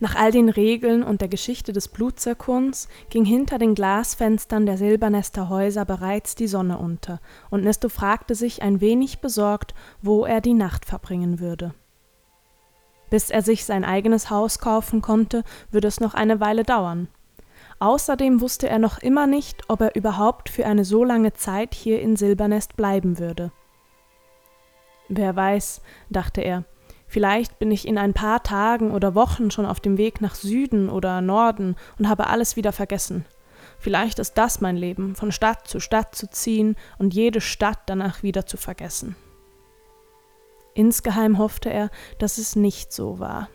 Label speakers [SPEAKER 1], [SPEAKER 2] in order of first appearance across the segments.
[SPEAKER 1] Nach all den Regeln und der Geschichte des Blutzirkons ging hinter den Glasfenstern der Silbernester Häuser bereits die Sonne unter, und Nisto fragte sich ein wenig besorgt, wo er die Nacht verbringen würde. Bis er sich sein eigenes Haus kaufen konnte, würde es noch eine Weile dauern. Außerdem wusste er noch immer nicht, ob er überhaupt für eine so lange Zeit hier in Silbernest bleiben würde. Wer weiß, dachte er, vielleicht bin ich in ein paar Tagen oder Wochen schon auf dem Weg nach Süden oder Norden und habe alles wieder vergessen. Vielleicht ist das mein Leben, von Stadt zu Stadt zu ziehen und jede Stadt danach wieder zu vergessen. Insgeheim hoffte er, dass es nicht so war.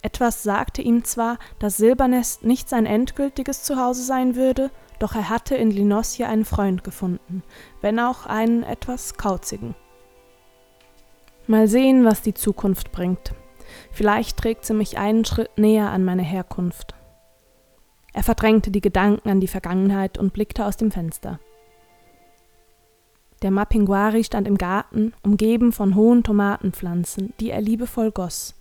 [SPEAKER 1] Etwas sagte ihm zwar, dass Silbernest nicht sein endgültiges Zuhause sein würde, doch er hatte in Linosje einen Freund gefunden, wenn auch einen etwas kauzigen. Mal sehen, was die Zukunft bringt. Vielleicht trägt sie mich einen Schritt näher an meine Herkunft. Er verdrängte die Gedanken an die Vergangenheit und blickte aus dem Fenster. Der Mapinguari stand im Garten, umgeben von hohen Tomatenpflanzen, die er liebevoll goss.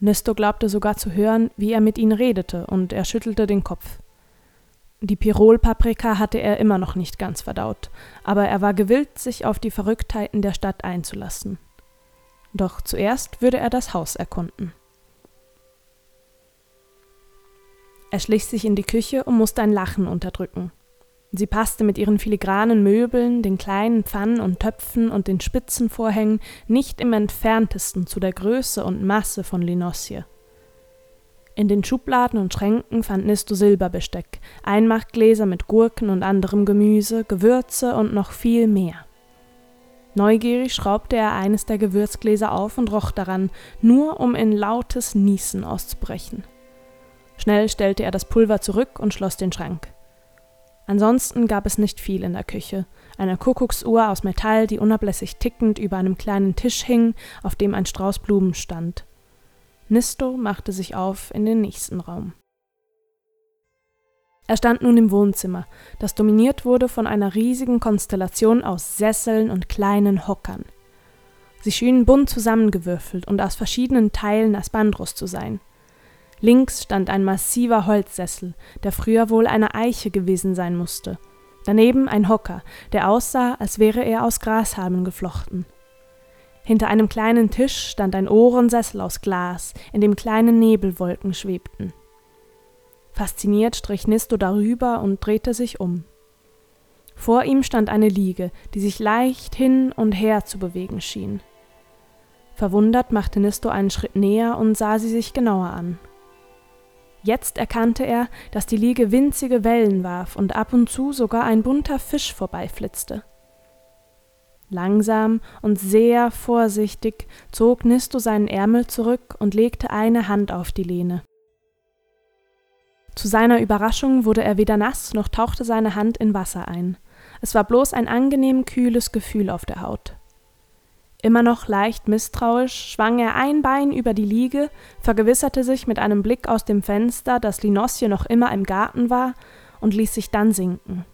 [SPEAKER 1] Nisto glaubte sogar zu hören, wie er mit ihnen redete, und er schüttelte den Kopf. Die Pirol-Paprika hatte er immer noch nicht ganz verdaut, aber er war gewillt, sich auf die Verrücktheiten der Stadt einzulassen. Doch zuerst würde er das Haus erkunden. Er schlich sich in die Küche und musste ein Lachen unterdrücken. Sie passte mit ihren filigranen Möbeln, den kleinen Pfannen und Töpfen und den spitzen Vorhängen nicht im entferntesten zu der Größe und Masse von Linosje. In den Schubladen und Schränken fand Nisto Silberbesteck, Einmachgläser mit Gurken und anderem Gemüse, Gewürze und noch viel mehr. Neugierig schraubte er eines der Gewürzgläser auf und roch daran, nur um in lautes Niesen auszubrechen. Schnell stellte er das Pulver zurück und schloss den Schrank. Ansonsten gab es nicht viel in der Küche. Eine Kuckucksuhr aus Metall, die unablässig tickend über einem kleinen Tisch hing, auf dem ein Strauß Blumen stand. Nisto machte sich auf in den nächsten Raum. Er stand nun im Wohnzimmer, das dominiert wurde von einer riesigen Konstellation aus Sesseln und kleinen Hockern. Sie schienen bunt zusammengewürfelt und aus verschiedenen Teilen Asbandros zu sein. Links stand ein massiver Holzsessel, der früher wohl eine Eiche gewesen sein musste. Daneben ein Hocker, der aussah, als wäre er aus Grashalmen geflochten. Hinter einem kleinen Tisch stand ein Ohrensessel aus Glas, in dem kleine Nebelwolken schwebten. Fasziniert strich Nisto darüber und drehte sich um. Vor ihm stand eine Liege, die sich leicht hin und her zu bewegen schien. Verwundert machte Nisto einen Schritt näher und sah sie sich genauer an. Jetzt erkannte er, dass die Liege winzige Wellen warf und ab und zu sogar ein bunter Fisch vorbeiflitzte. Langsam und sehr vorsichtig zog Nisto seinen Ärmel zurück und legte eine Hand auf die Lehne. Zu seiner Überraschung wurde er weder nass noch tauchte seine Hand in Wasser ein. Es war bloß ein angenehm kühles Gefühl auf der Haut. Immer noch leicht misstrauisch schwang er ein Bein über die Liege, vergewisserte sich mit einem Blick aus dem Fenster, dass Linosje noch immer im Garten war, und ließ sich dann sinken.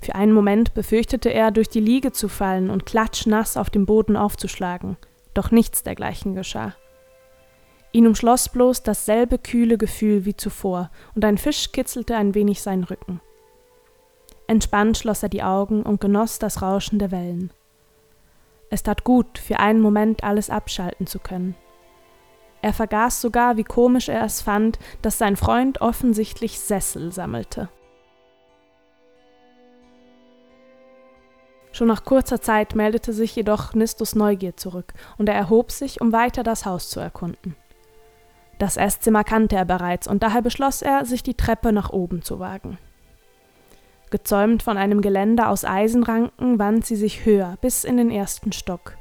[SPEAKER 1] Für einen Moment befürchtete er, durch die Liege zu fallen und klatschnass auf dem Boden aufzuschlagen, doch nichts dergleichen geschah. Ihn umschloss bloß dasselbe kühle Gefühl wie zuvor, und ein Fisch kitzelte ein wenig seinen Rücken. Entspannt schloss er die Augen und genoss das Rauschen der Wellen. Es tat gut, für einen Moment alles abschalten zu können. Er vergaß sogar, wie komisch er es fand, dass sein Freund offensichtlich Sessel sammelte. Schon nach kurzer Zeit meldete sich jedoch Nistus Neugier zurück, und er erhob sich, um weiter das Haus zu erkunden. Das Esszimmer kannte er bereits, und daher beschloss er, sich die Treppe nach oben zu wagen. Gezäumt von einem Geländer aus Eisenranken wand sie sich höher bis in den ersten Stock.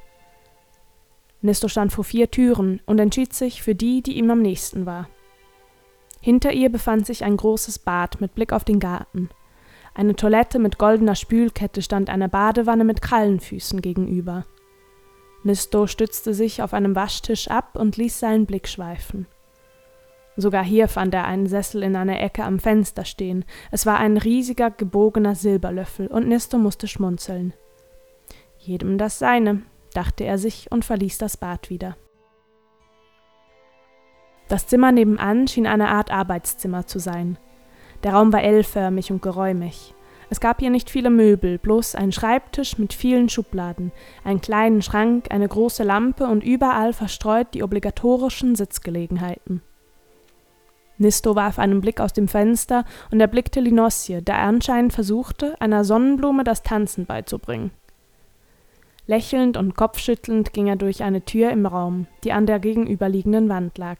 [SPEAKER 1] Nisto stand vor vier Türen und entschied sich für die, die ihm am nächsten war. Hinter ihr befand sich ein großes Bad mit Blick auf den Garten. Eine Toilette mit goldener Spülkette stand einer Badewanne mit Krallenfüßen gegenüber. Nisto stützte sich auf einem Waschtisch ab und ließ seinen Blick schweifen. Sogar hier fand er einen Sessel in einer Ecke am Fenster stehen. Es war ein riesiger, gebogener Silberlöffel, und Nisto musste schmunzeln. Jedem das seine, dachte er sich und verließ das Bad wieder. Das Zimmer nebenan schien eine Art Arbeitszimmer zu sein. Der Raum war L-förmig und geräumig. Es gab hier nicht viele Möbel, bloß ein Schreibtisch mit vielen Schubladen, einen kleinen Schrank, eine große Lampe und überall verstreut die obligatorischen Sitzgelegenheiten. Nisto warf einen Blick aus dem Fenster und erblickte Linosje, der anscheinend versuchte, einer Sonnenblume das Tanzen beizubringen. Lächelnd und kopfschüttelnd ging er durch eine Tür im Raum, die an der gegenüberliegenden Wand lag.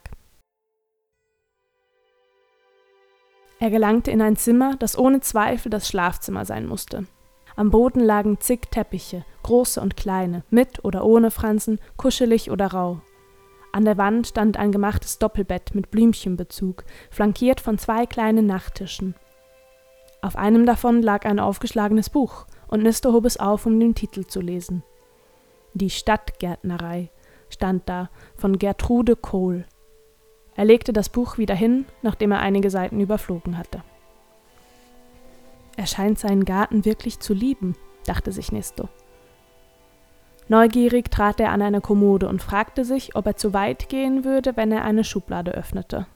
[SPEAKER 1] Er gelangte in ein Zimmer, das ohne Zweifel das Schlafzimmer sein musste. Am Boden lagen zig Teppiche, große und kleine, mit oder ohne Fransen, kuschelig oder rau. An der Wand stand ein gemachtes Doppelbett mit Blümchenbezug, flankiert von zwei kleinen Nachttischen. Auf einem davon lag ein aufgeschlagenes Buch, und Nisto hob es auf, um den Titel zu lesen. Die Stadtgärtnerei stand da von Gertrude Kohl. Er legte das Buch wieder hin, nachdem er einige Seiten überflogen hatte. Er scheint seinen Garten wirklich zu lieben, dachte sich Nesto. Neugierig trat er an eine Kommode und fragte sich, ob er zu weit gehen würde, wenn er eine Schublade öffnete.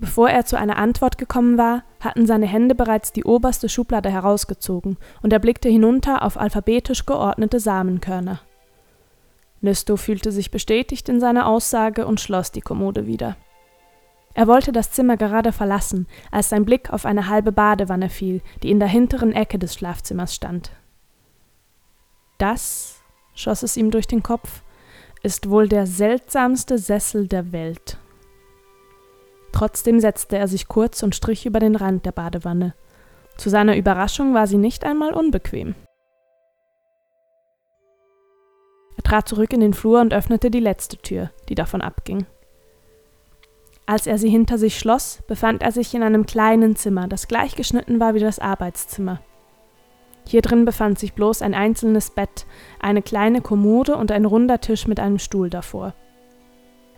[SPEAKER 1] Bevor er zu einer Antwort gekommen war, hatten seine Hände bereits die oberste Schublade herausgezogen, und er blickte hinunter auf alphabetisch geordnete Samenkörner. Nisto fühlte sich bestätigt in seiner Aussage und schloss die Kommode wieder. Er wollte das Zimmer gerade verlassen, als sein Blick auf eine halbe Badewanne fiel, die in der hinteren Ecke des Schlafzimmers stand. Das, schoss es ihm durch den Kopf, ist wohl der seltsamste Sessel der Welt. Trotzdem setzte er sich kurz und strich über den Rand der Badewanne. Zu seiner Überraschung war sie nicht einmal unbequem. Er trat zurück in den Flur und öffnete die letzte Tür, die davon abging. Als er sie hinter sich schloss, befand er sich in einem kleinen Zimmer, das gleich geschnitten war wie das Arbeitszimmer. Hier drin befand sich bloß ein einzelnes Bett, eine kleine Kommode und ein runder Tisch mit einem Stuhl davor.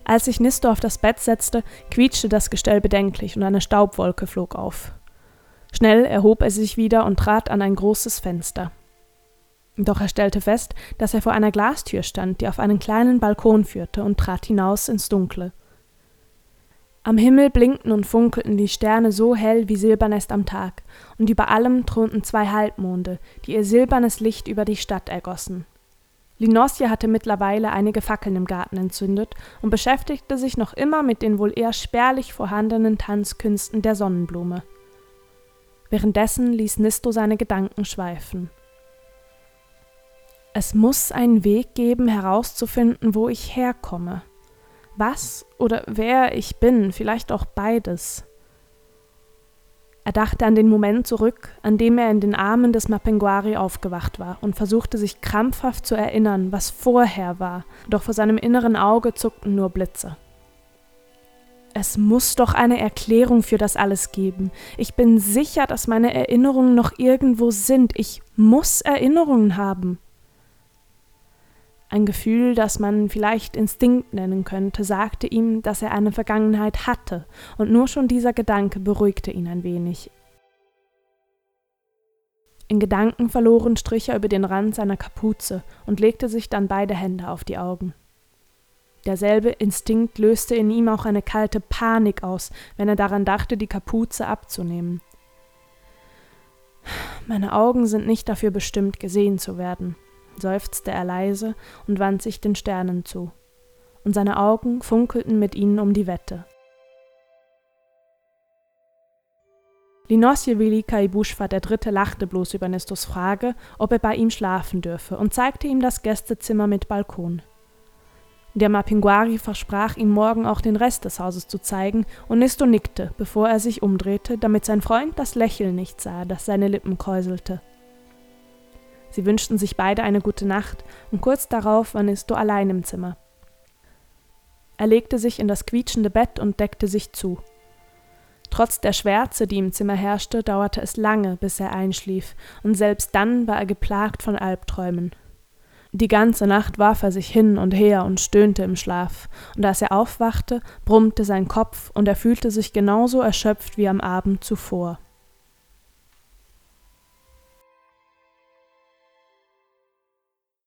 [SPEAKER 1] Als sich Nisto auf das Bett setzte, quietschte das Gestell bedenklich und eine Staubwolke flog auf. Schnell erhob er sich wieder und trat an ein großes Fenster. Doch er stellte fest, dass er vor einer Glastür stand, die auf einen kleinen Balkon führte, und trat hinaus ins Dunkle. Am Himmel blinkten und funkelten die Sterne so hell wie Silbernest am Tag, und über allem thronten zwei Halbmonde, die ihr silbernes Licht über die Stadt ergossen. Linosje hatte mittlerweile einige Fackeln im Garten entzündet und beschäftigte sich noch immer mit den wohl eher spärlich vorhandenen Tanzkünsten der Sonnenblume. Währenddessen ließ Nisto seine Gedanken schweifen. Es muss einen Weg geben, herauszufinden, wo ich herkomme was oder wer ich bin, vielleicht auch beides. Er dachte an den Moment zurück, an dem er in den Armen des Mapenguari aufgewacht war und versuchte sich krampfhaft zu erinnern, was vorher war, doch vor seinem inneren Auge zuckten nur Blitze. Es muss doch eine Erklärung für das alles geben. Ich bin sicher, dass meine Erinnerungen noch irgendwo sind. Ich muss Erinnerungen haben. Ein Gefühl, das man vielleicht Instinkt nennen könnte, sagte ihm, dass er eine Vergangenheit hatte, und nur schon dieser Gedanke beruhigte ihn ein wenig. In Gedanken verloren strich er über den Rand seiner Kapuze und legte sich dann beide Hände auf die Augen. Derselbe Instinkt löste in ihm auch eine kalte Panik aus, wenn er daran dachte, die Kapuze abzunehmen. Meine Augen sind nicht dafür bestimmt, gesehen zu werden, seufzte er leise und wandte sich den Sternen zu, und seine Augen funkelten mit ihnen um die Wette. Linosjewili Kaibuschwa Dritte lachte bloß über Nestos Frage, ob er bei ihm schlafen dürfe, und zeigte ihm das Gästezimmer mit Balkon. Der Mapinguari versprach ihm morgen auch den Rest des Hauses zu zeigen, und Nesto nickte, bevor er sich umdrehte, damit sein Freund das Lächeln nicht sah, das seine Lippen kräuselte. Sie wünschten sich beide eine gute Nacht, und kurz darauf war Nisto allein im Zimmer. Er legte sich in das quietschende Bett und deckte sich zu. Trotz der Schwärze, die im Zimmer herrschte, dauerte es lange, bis er einschlief, und selbst dann war er geplagt von Albträumen. Die ganze Nacht warf er sich hin und her und stöhnte im Schlaf, und als er aufwachte, brummte sein Kopf, und er fühlte sich genauso erschöpft wie am Abend zuvor.